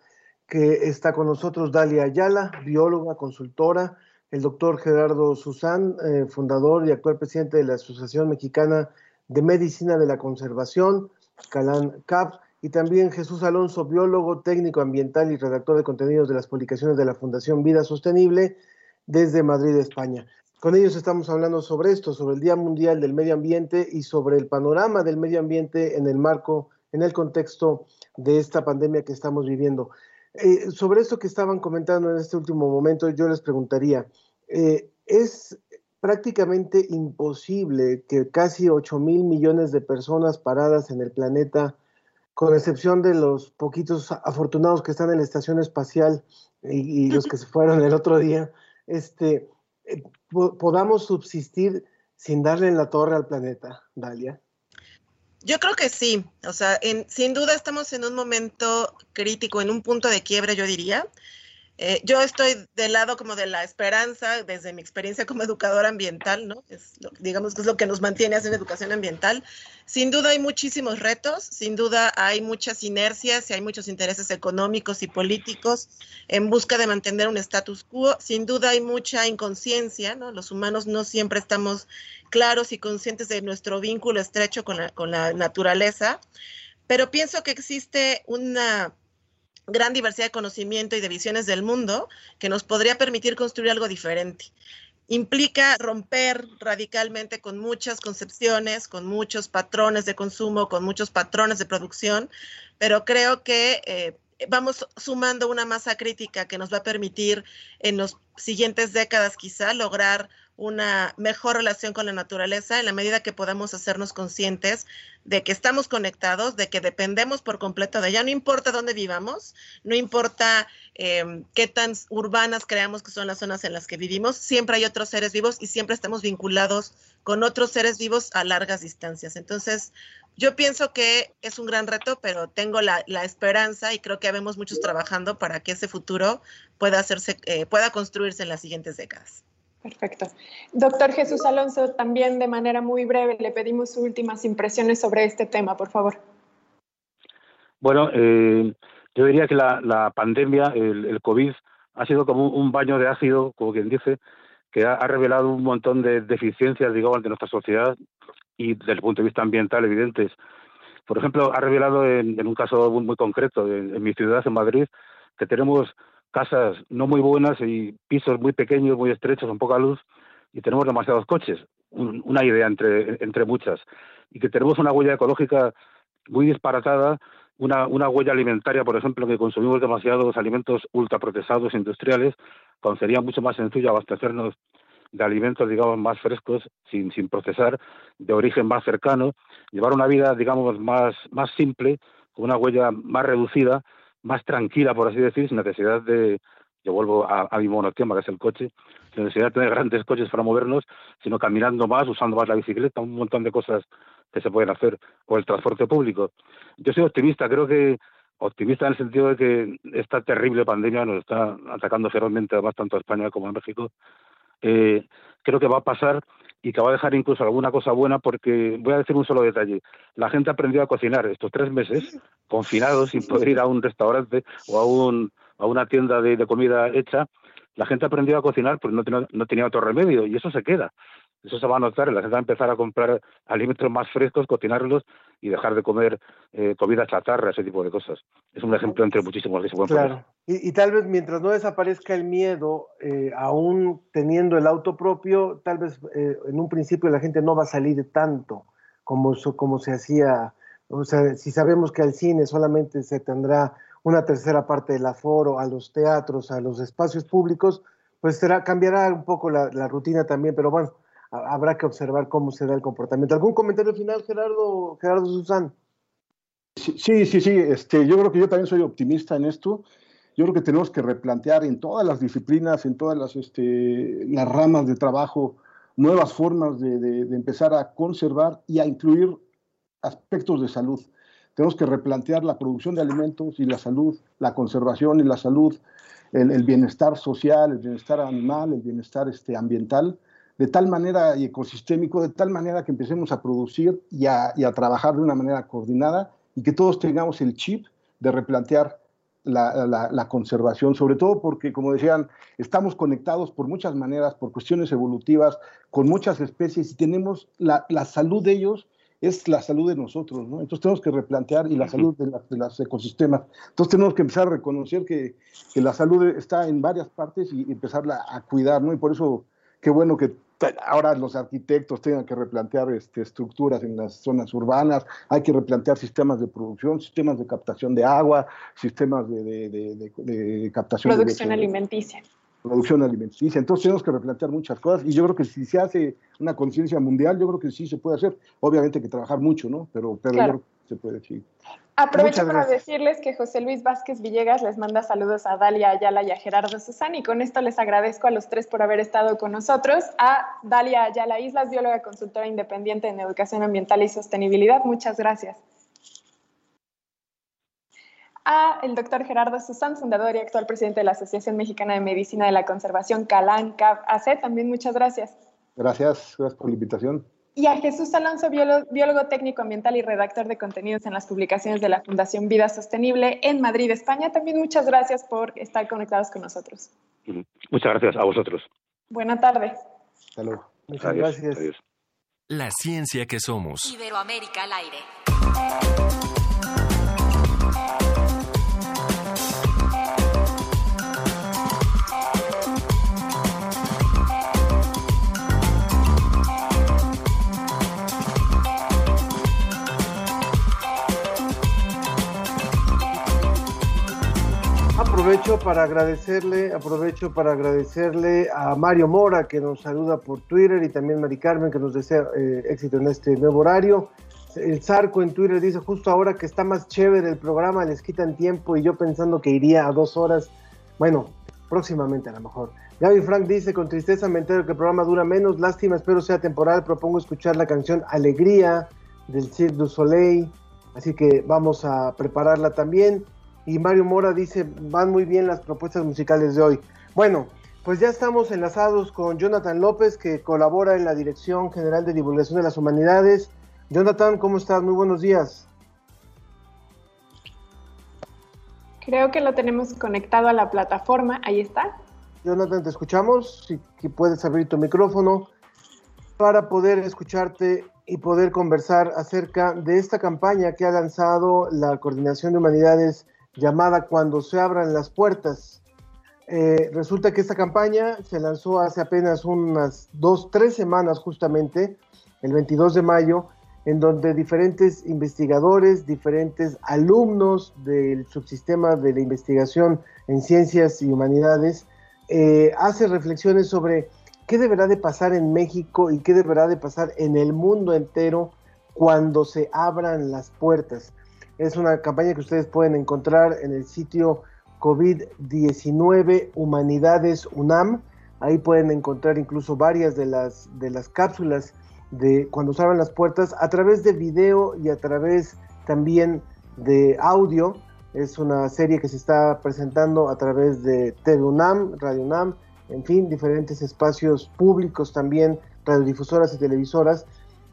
que está con nosotros Dalia Ayala, bióloga, consultora, el doctor Gerardo Susán, eh, fundador y actual presidente de la Asociación Mexicana de Medicina de la Conservación, Calán CAP, y también Jesús Alonso, biólogo, técnico ambiental y redactor de contenidos de las publicaciones de la Fundación Vida Sostenible desde Madrid, España. Con ellos estamos hablando sobre esto, sobre el Día Mundial del Medio Ambiente y sobre el panorama del medio ambiente en el marco, en el contexto de esta pandemia que estamos viviendo. Eh, sobre esto que estaban comentando en este último momento, yo les preguntaría, eh, ¿es prácticamente imposible que casi 8 mil millones de personas paradas en el planeta, con excepción de los poquitos afortunados que están en la estación espacial y, los que se fueron el otro día, este, eh, po- podamos subsistir sin darle en la torre al planeta, Dalia? Yo creo que sí, o sea, en- sin duda estamos en un momento crítico, en un punto de quiebre, yo diría. Eh, yo estoy del lado como de la esperanza, desde mi experiencia como educadora ambiental, ¿no? Es lo, digamos que es lo que nos mantiene haciendo educación ambiental. Sin duda hay muchísimos retos, sin duda hay muchas inercias y hay muchos intereses económicos y políticos en busca de mantener un status quo. Sin duda hay mucha inconsciencia, ¿no? Los humanos no siempre estamos claros y conscientes de nuestro vínculo estrecho con la, con la naturaleza, pero pienso que existe una gran diversidad de conocimiento y de visiones del mundo que nos podría permitir construir algo diferente. Implica romper radicalmente con muchas concepciones, con muchos patrones de consumo, con muchos patrones de producción, pero creo que eh, vamos sumando una masa crítica que nos va a permitir en las siguientes décadas quizá lograr una mejor relación con la naturaleza en la medida que podamos hacernos conscientes de que estamos conectados, de que dependemos por completo de ella. No importa dónde vivamos, no importa eh, qué tan urbanas creamos que son las zonas en las que vivimos, siempre hay otros seres vivos y siempre estamos vinculados con otros seres vivos a largas distancias. Entonces, yo pienso que es un gran reto, pero tengo la, la esperanza y creo que habemos muchos trabajando para que ese futuro pueda, hacerse, eh, pueda construirse en las siguientes décadas. Perfecto. Doctor Jesús Alonso, también de manera muy breve le pedimos sus últimas impresiones sobre este tema, por favor. Bueno, eh, yo diría que la, pandemia, el, el, COVID, ha sido como un baño de ácido, como quien dice, que ha, revelado un montón de deficiencias, digamos, de nuestra sociedad y desde el punto de vista ambiental evidentes. Por ejemplo, ha revelado en, un caso muy, concreto, en mi ciudad, en Madrid, que tenemos casas no muy buenas y pisos muy pequeños, muy estrechos, con poca luz, y tenemos demasiados coches, un, una idea entre, entre muchas, y que tenemos una huella ecológica muy disparatada, una, una huella alimentaria, por ejemplo, que consumimos demasiados alimentos ultraprocesados industriales, cuando sería mucho más sencillo abastecernos de alimentos, digamos, más frescos, sin, sin procesar, de origen más cercano, llevar una vida, digamos, más, más simple, con una huella más reducida, más tranquila, por así decir, sin necesidad de, yo vuelvo a, a mi monotema, que es el coche, sin necesidad de tener grandes coches para movernos, sino caminando más, usando más la bicicleta, un montón de cosas que se pueden hacer, o el transporte público. Yo soy optimista, creo que optimista en el sentido de que esta terrible pandemia nos está atacando ferozmente además tanto a España como a México. Eh, creo que va a pasar y que va a dejar incluso alguna cosa buena porque voy a decir un solo detalle. La gente aprendió a cocinar estos tres meses confinados sin poder ir a un restaurante o a, un, a una tienda de, de comida hecha. La gente aprendió a cocinar porque no tenía, no tenía otro remedio y eso se queda. Eso se va a notar, la gente va a empezar a comprar alimentos más frescos, cocinarlos y dejar de comer eh, comida chatarra, ese tipo de cosas. Es un ejemplo entre muchísimos que se pueden claro. Y, y, tal vez mientras no desaparezca el miedo, eh, aún teniendo el auto propio, tal vez eh, en un principio la gente no va a salir tanto como, como se hacía. O sea, si sabemos que al cine solamente se tendrá una tercera parte del aforo, a los teatros, a los espacios públicos, pues será, cambiará un poco la, la rutina también, pero bueno, habrá que observar cómo se da el comportamiento. ¿Algún comentario final, Gerardo, Gerardo Susán? Sí, sí, sí, este, yo creo que yo también soy optimista en esto. Yo creo que tenemos que replantear en todas las disciplinas, en todas las, este, las ramas de trabajo, nuevas formas de, de, empezar a conservar y a incluir aspectos de salud. Tenemos que replantear la producción de alimentos y la salud, la conservación y la salud, el, el bienestar social, el bienestar animal, el bienestar este, ambiental de tal manera y ecosistémico, de tal manera que empecemos a producir y a, y a, trabajar de una manera coordinada y que todos tengamos el chip de replantear la, la, la, conservación, sobre todo porque, como decían, estamos conectados por muchas maneras, por cuestiones evolutivas, con muchas especies y tenemos la, la salud de ellos es la salud de nosotros, ¿no? Entonces tenemos que replantear y la salud de, la, de los ecosistemas. Entonces tenemos que empezar a reconocer que, que la salud está en varias partes y empezarla a cuidar, ¿no? Y por eso, qué bueno que ahora los arquitectos tengan que replantear este, estructuras en las zonas urbanas, hay que replantear sistemas de producción, sistemas de captación de agua, sistemas de, de, de, de captación producción alimenticia. Producción alimenticia. Entonces tenemos que replantear muchas cosas y yo creo que si se hace una conciencia mundial, yo creo que sí se puede hacer. Obviamente hay que trabajar mucho, ¿no? Pero, pero claro. yo creo se puede. Aprovecho para decirles que José Luis Vázquez Villegas les manda saludos a Dalia Ayala y a Gerardo Susán y con esto les agradezco a los tres por haber estado con nosotros. A Dalia Ayala Islas, bióloga consultora independiente en educación ambiental y sostenibilidad. Muchas gracias. a el doctor Gerardo Susán, fundador y actual presidente de la Asociación Mexicana de Medicina de la Conservación, CALAN, CAP, AC, también muchas gracias. Gracias, gracias por la invitación. Y a Jesús Alonso, biólogo, biólogo técnico ambiental y redactor de contenidos en las publicaciones de la Fundación Vida Sostenible en Madrid, España. También muchas gracias por estar conectados con nosotros. Muchas gracias a vosotros. Buena tarde. Hasta luego. Muchas Adiós, gracias. adiós. La ciencia que somos. Iberoamérica al aire. Aprovecho para agradecerle, aprovecho para agradecerle a Mario Mora que nos saluda por Twitter y también Mari Carmen que nos desea eh, éxito en este nuevo horario. El Zarco en Twitter dice justo ahora que está más chévere el programa, les quitan tiempo y yo pensando que iría a dos horas. Bueno, próximamente a lo mejor. Gaby Frank dice, con tristeza me entero que el programa dura menos, lástima, espero sea temporal, propongo escuchar la canción Alegría del Cirque du Soleil, así que vamos a prepararla también. Y Mario Mora dice, van muy bien las propuestas musicales de hoy. Bueno, pues ya estamos enlazados con Jonathan López, que colabora en la Dirección General de Divulgación de las Humanidades. Jonathan, ¿cómo estás? Muy buenos días. Creo que lo tenemos conectado a la plataforma. Ahí está. Jonathan, te escuchamos. Si si puedes abrir tu micrófono para poder escucharte y poder conversar acerca de esta campaña que ha lanzado la Coordinación de Humanidades llamada Cuando se abran las puertas. Eh, resulta que esta campaña se lanzó hace apenas unas dos, tres semanas justamente, el 22 de mayo, en donde diferentes investigadores, diferentes alumnos del subsistema de la investigación en ciencias y humanidades, eh, hace reflexiones sobre qué deberá de pasar en México y qué deberá de pasar en el mundo entero cuando se abran las puertas. Es una campaña que ustedes pueden encontrar en el sitio COVID-19 Humanidades UNAM. Ahí pueden encontrar incluso varias de las, de las cápsulas de cuando se abran las puertas a través de video y a través también de audio. Es una serie que se está presentando a través de TV UNAM, Radio UNAM, en fin, diferentes espacios públicos también, radiodifusoras y televisoras,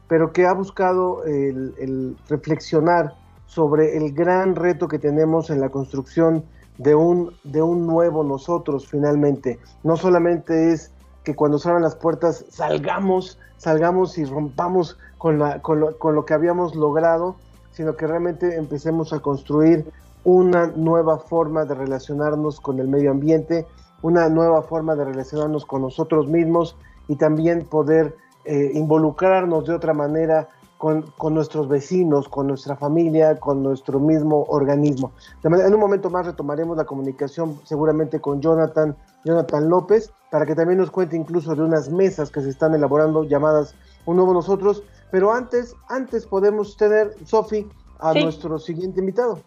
pero que ha buscado el reflexionar sobre el gran reto que tenemos en la construcción de un, de un nuevo nosotros finalmente. No solamente es que cuando se abran las puertas salgamos, salgamos y rompamos con, la, con, lo, con lo que habíamos logrado, sino que realmente empecemos a construir una nueva forma de relacionarnos con el medio ambiente, una nueva forma de relacionarnos con nosotros mismos y también poder eh, involucrarnos de otra manera con, con, nuestros vecinos, con nuestra familia, con nuestro mismo organismo. En un momento más retomaremos la comunicación seguramente con Jonathan, Jonathan López, para que también nos cuente incluso de unas mesas que se están elaborando llamadas Un Nuevo Nosotros. Pero antes, antes podemos tener, Sofi, a sí. nuestro siguiente invitado.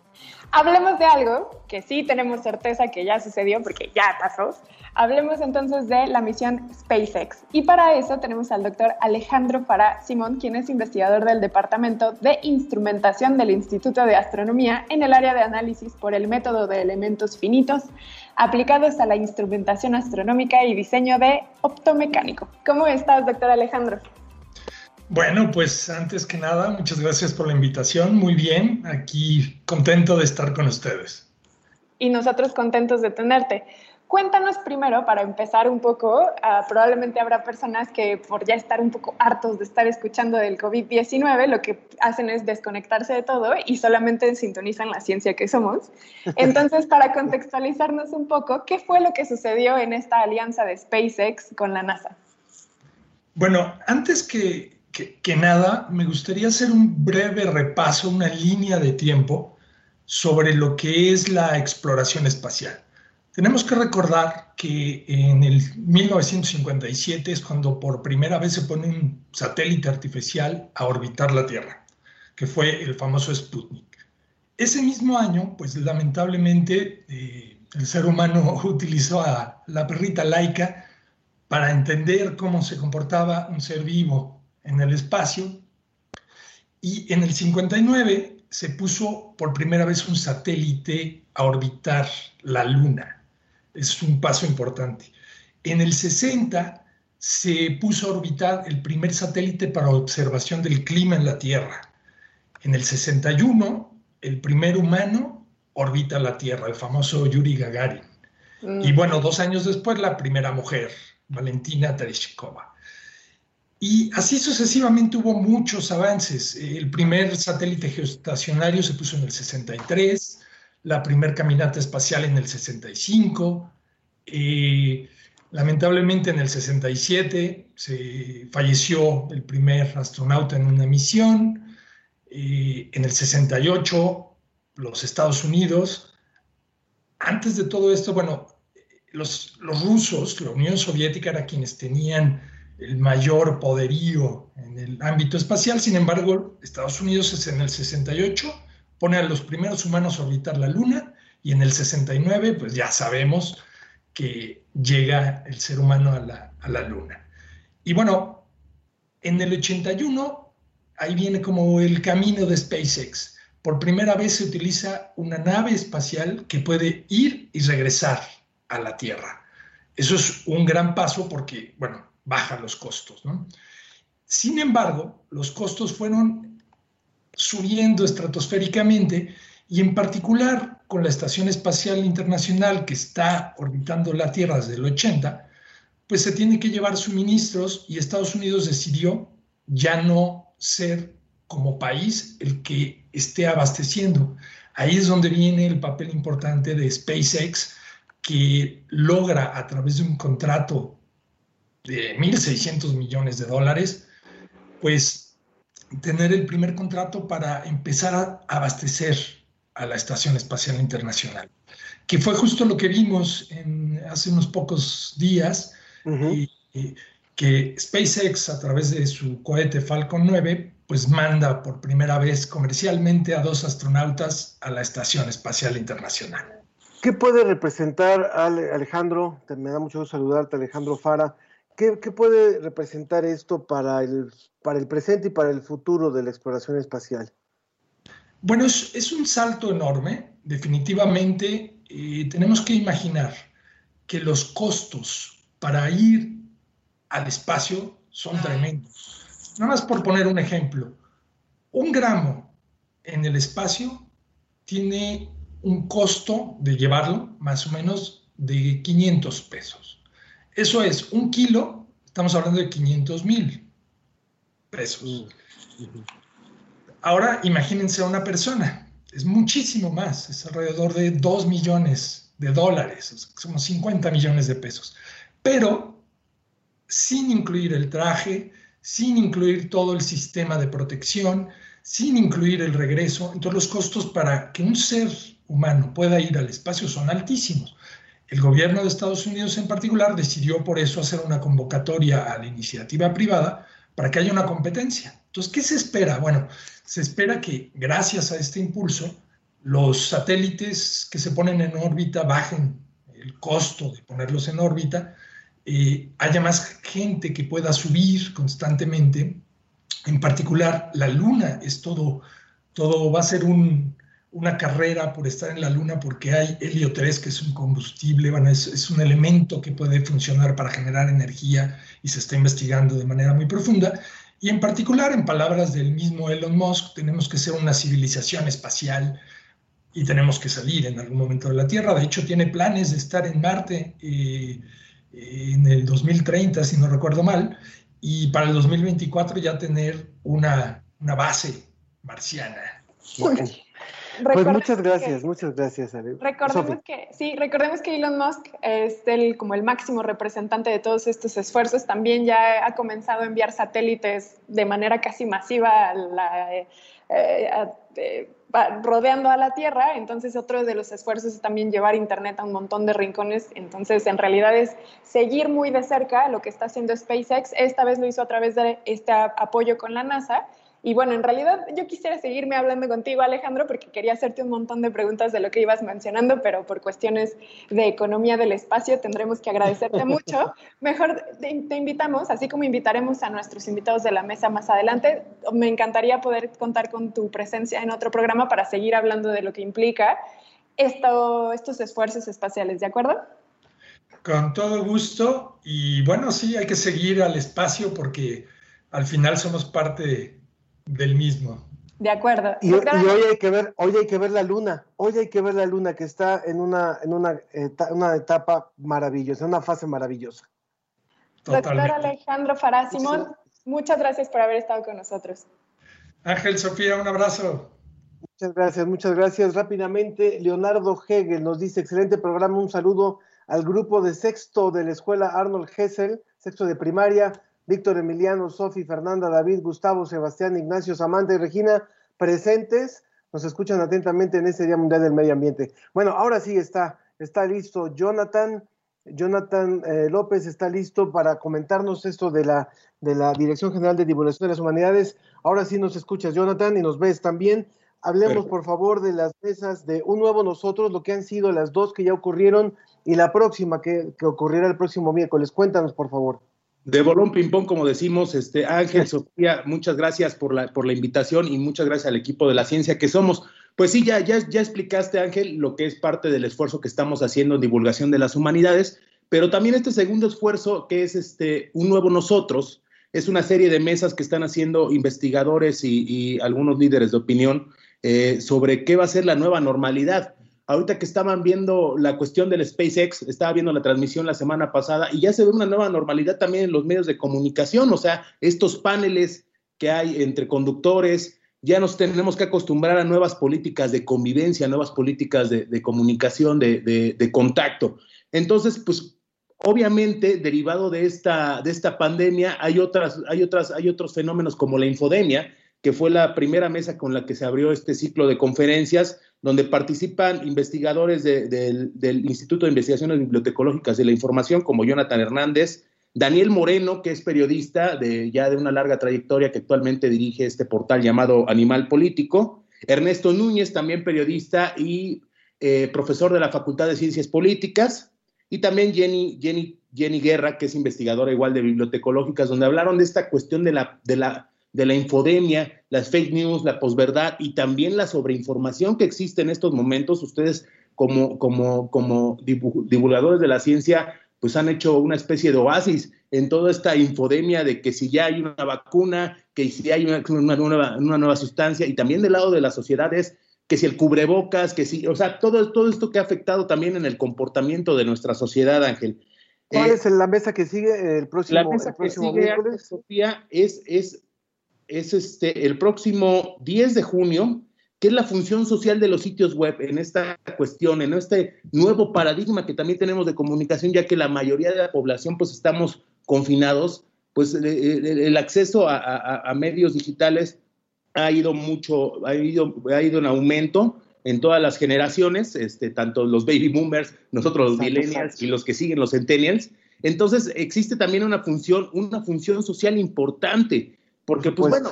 Hablemos de algo que sí tenemos certeza que ya sucedió porque ya pasó. Hablemos entonces de la misión SpaceX. Y para eso tenemos al doctor Alejandro Fará Simón, quien es investigador del Departamento de Instrumentación del Instituto de Astronomía en el área de análisis por el método de elementos finitos aplicados a la instrumentación astronómica y diseño de optomecánico. ¿Cómo estás, doctor Alejandro? Bueno, pues antes que nada, muchas gracias por la invitación. Muy bien, aquí contento de estar con ustedes. Y nosotros contentos de tenerte. Cuéntanos primero, para empezar un poco, uh, probablemente habrá personas que por ya estar un poco hartos de estar escuchando del COVID-19, lo que hacen es desconectarse de todo y solamente sintonizan la ciencia que somos. Entonces, para contextualizarnos un poco, ¿qué fue lo que sucedió en esta alianza de SpaceX con la NASA? Bueno, antes que, que, que nada, me gustaría hacer un breve repaso, una línea de tiempo sobre lo que es la exploración espacial. Tenemos que recordar que en el 1957 es cuando por primera vez se pone un satélite artificial a orbitar la Tierra, que fue el famoso Sputnik. Ese mismo año, pues lamentablemente, eh, el ser humano utilizó a la perrita laica para entender cómo se comportaba un ser vivo en el espacio. Y en el 59 se puso por primera vez un satélite a orbitar la Luna. Es un paso importante. En el 60 se puso a orbitar el primer satélite para observación del clima en la Tierra. En el 61, el primer humano orbita la Tierra, el famoso Yuri Gagarin. Mm. Y bueno, dos años después, la primera mujer, Valentina Tereshkova. Y así sucesivamente hubo muchos avances. El primer satélite geoestacionario se puso en el 63, la primer caminata espacial en el 65. eh, lamentablemente en el 67 se falleció el primer astronauta en una misión. eh, en el 68 los Estados Unidos. Antes de todo esto, bueno, los, los rusos, la Unión Soviética era quienes tenían el mayor poderío en el ámbito espacial. Sin embargo, Estados Unidos es en el 68 pone a los primeros humanos a orbitar la Luna y en el 69, pues ya sabemos que llega el ser humano a la, a la Luna. Y bueno, en el 81, ahí viene como el camino de SpaceX. Por primera vez se utiliza una nave espacial que puede ir y regresar a la Tierra. Eso es un gran paso porque, bueno, baja los costos. ¿no? Sin embargo, los costos fueron subiendo estratosféricamente y en particular con la Estación Espacial Internacional que está orbitando la Tierra desde el 80, pues se tiene que llevar suministros y Estados Unidos decidió ya no ser como país el que esté abasteciendo. Ahí es donde viene el papel importante de SpaceX, que logra a través de un contrato de 1.600 millones de dólares, pues tener el primer contrato para empezar a abastecer a la Estación Espacial Internacional, que fue justo lo que vimos en, hace unos pocos días, y, y que SpaceX a través de su cohete Falcon 9 pues manda por primera vez comercialmente a dos astronautas a la Estación Espacial Internacional. ¿Qué puede representar, Ale- Alejandro? Me da mucho gusto saludarte, Alejandro Fara. ¿Qué, qué puede representar esto para el, para el presente y para el futuro de la exploración espacial? Bueno, es, es un salto enorme. Definitivamente eh, tenemos que imaginar que los costos para ir al espacio son tremendos. Nada más por poner un ejemplo, un gramo en el espacio tiene un costo de llevarlo más o menos de 500 pesos. Eso es, un kilo, estamos hablando de 500 mil pesos. Ahora imagínense a una persona, es muchísimo más, es alrededor de 2 millones de dólares, somos 50 millones de pesos. Pero sin incluir el traje, sin incluir todo el sistema de protección, sin incluir el regreso. Entonces los costos para que un ser humano pueda ir al espacio son altísimos. El gobierno de Estados Unidos en particular decidió por eso hacer una convocatoria a la iniciativa privada para que haya una competencia. Entonces, ¿qué se espera? Bueno, se espera que gracias a este impulso los satélites que se ponen en órbita bajen el costo de ponerlos en órbita, eh, haya más gente que pueda subir constantemente. En particular, la Luna es todo, todo va a ser un, una carrera por estar en la Luna porque hay helio 3, que es un combustible, bueno, es, un elemento que puede funcionar para generar energía y se está investigando de manera muy profunda. Y en particular, en palabras del mismo Elon Musk, tenemos que ser una civilización espacial y tenemos que salir en algún momento de la Tierra. De hecho, tiene planes de estar en Marte eh, en el 2030, si no recuerdo mal, y para el 2024 ya tener una, una base marciana. Pues muchas que- gracias, muchas gracias, Ale. Recordemos que, sí, recordemos que Elon Musk es el, como el máximo representante de todos estos esfuerzos. También ya ha comenzado a enviar satélites de manera casi masiva a la, eh, eh, a- eh, rodeando a la Tierra. Entonces, otro de los esfuerzos es también llevar Internet a un montón de rincones. Entonces, en realidad es seguir muy de cerca lo que está haciendo SpaceX. Esta vez lo hizo a través de este apoyo con la NASA. Y bueno, en realidad yo quisiera seguirme hablando contigo, Alejandro, porque quería hacerte un montón de preguntas de lo que ibas mencionando, pero por cuestiones de economía del espacio tendremos que agradecerte mucho. Mejor te, te invitamos, así como invitaremos a nuestros invitados de la mesa más adelante, me encantaría poder contar con tu presencia en otro programa para seguir hablando de lo que implica esto, estos esfuerzos espaciales, ¿de acuerdo? Con todo gusto. Y bueno, sí, hay que seguir al espacio porque al final somos parte del mismo. De acuerdo. Y, y hoy hay que ver, hoy hay que ver la luna, hoy hay que ver la luna que está en una, en una, eta- una etapa maravillosa, una fase maravillosa. Doctor Alejandro Fará Simón, muchas gracias por haber estado con nosotros. Ángel, Sofía, un abrazo. Muchas gracias, muchas gracias. Rápidamente, Leonardo Hegel nos dice, excelente programa, un saludo al grupo de sexto de la escuela Arnold Hessel, sexto de primaria, Víctor Emiliano, Sofi, Fernanda, David, Gustavo, Sebastián, Ignacio, Samantha y Regina, presentes, nos escuchan atentamente en este Día Mundial del Medio Ambiente. Bueno, ahora sí está, está listo Jonathan, Jonathan eh, López está listo para comentarnos esto de la, de la Dirección General de Divulgación de las Humanidades. Ahora sí nos escuchas, Jonathan, y nos ves también. Hablemos, Perfecto. por favor, de las mesas de Un Nuevo Nosotros, lo que han sido las dos que ya ocurrieron y la próxima que, que ocurrirá el próximo miércoles. Cuéntanos, por favor. De bolón ping-pong, como decimos, este Ángel, Sofía, muchas gracias por la, por la invitación y muchas gracias al equipo de la ciencia que somos. Pues sí, ya, ya, ya explicaste, Ángel, lo que es parte del esfuerzo que estamos haciendo en divulgación de las humanidades, pero también este segundo esfuerzo, que es este un nuevo nosotros, es una serie de mesas que están haciendo investigadores y, y algunos líderes de opinión eh, sobre qué va a ser la nueva normalidad. Ahorita que estaban viendo la cuestión del SpaceX, estaba viendo la transmisión la semana pasada y ya se ve una nueva normalidad también en los medios de comunicación, o sea, estos paneles que hay entre conductores, ya nos tenemos que acostumbrar a nuevas políticas de convivencia, nuevas políticas de, comunicación, de, de contacto. Entonces, pues obviamente, derivado de esta, de esta pandemia, hay, otras, hay, otras, hay otros fenómenos como la infodemia, que fue la primera mesa con la que se abrió este ciclo de conferencias, donde participan investigadores de- del- Instituto de Investigaciones Bibliotecológicas de la Información, como Jonathan Hernández, Daniel Moreno, que es periodista de ya de una larga trayectoria, que actualmente dirige este portal llamado Animal Político, Ernesto Núñez, también periodista y eh, profesor de la Facultad de Ciencias Políticas, y también Jenny, Jenny, Jenny Guerra, que es investigadora igual de bibliotecológicas, donde hablaron de esta cuestión de la, de la infodemia, las fake news, la posverdad y también la sobreinformación que existe en estos momentos. Ustedes, como, como, como divu- divulgadores de la ciencia, pues han hecho una especie de oasis en toda esta infodemia de que si ya hay una vacuna, que si hay una, una nueva, una nueva sustancia, y también del lado de la sociedad es que si el cubrebocas, que si, o sea, todo, todo esto que ha afectado también en el comportamiento de nuestra sociedad, Ángel. ¿Cuál Eh, es la mesa que sigue el próximo, la mesa el que sigue? Sofía, es, es, es este, el próximo 10 de junio, que es la función social de los sitios web en esta cuestión, en este nuevo paradigma que también tenemos de comunicación, ya que la mayoría de la población pues estamos confinados, pues el, acceso a, a- a medios digitales ha ido mucho, ha ido, ha ido en aumento en todas las generaciones, este, tanto los baby boomers, nosotros los millennials y los que siguen los centennials. Entonces existe también una función, una función social importante, porque pues bueno,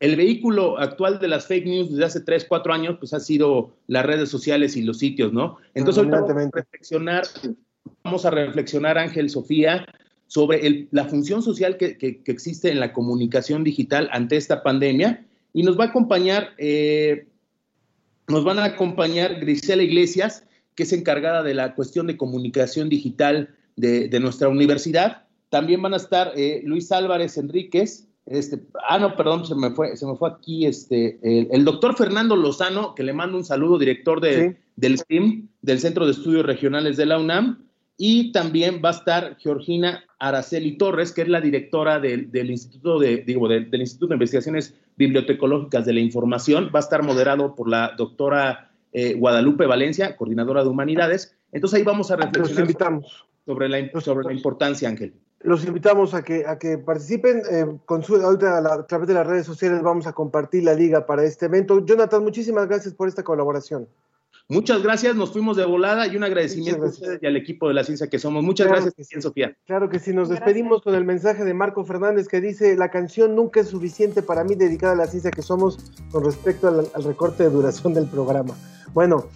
el vehículo actual de las fake news desde hace 3, 4 años, pues ha sido las redes sociales y los sitios, ¿no? Entonces ahorita vamos a reflexionar, vamos a reflexionar, Ángel, Sofía, sobre el- la función social que, que- que existe en la comunicación digital ante esta pandemia y nos va a acompañar, eh, nos van a acompañar Grisela Iglesias, que es encargada de la cuestión de comunicación digital de, de nuestra universidad. También van a estar eh, Luis Álvarez Enríquez, este, ah, no, perdón, se me fue, se me fue aquí este, el, el doctor Fernando Lozano, que le mando un saludo, director de, Sí. del STEAM, del Centro de Estudios Regionales de la UNAM, y también va a estar Georgina Araceli Torres, que es la directora del, del Instituto de, digo, del, del Instituto de Investigaciones Bibliotecológicas de la Información. Va a estar moderado por la doctora eh, Guadalupe Valencia, coordinadora de Humanidades. Entonces ahí vamos a reflexionar sobre la, sobre la importancia, Ángel. Los invitamos a que, a que participen. Eh, con su- ahorita a, la- a través de las redes sociales vamos a compartir la liga para este evento. Jonathan, muchísimas gracias por esta colaboración. Muchas gracias, nos fuimos de volada y un agradecimiento a ustedes y al equipo de la ciencia que somos. Muchas Claro gracias, que también, Sofía. Claro que sí, nos despedimos con el mensaje de Marco Fernández que dice, la canción nunca es suficiente para mí dedicada a la ciencia que somos con respecto al, al recorte de duración del programa. Bueno,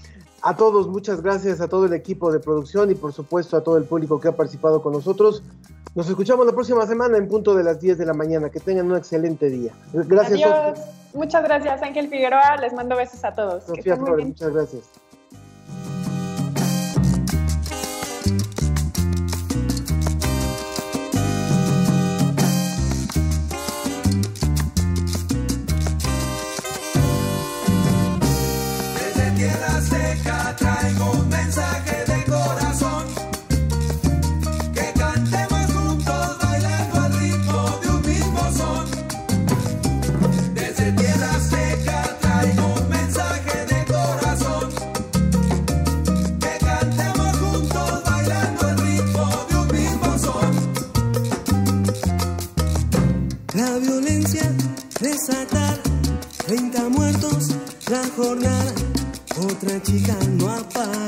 a todos muchas gracias, a todo el equipo de producción y por supuesto a todo el público que ha participado con nosotros. Nos escuchamos la próxima semana en punto de las 10 de la mañana. Que tengan un excelente día. Gracias, Adiós. Muchas gracias, Ángel Figueroa. Les mando besos a todos. Sofía Flores, muchas gracias. Otra chica no aparece,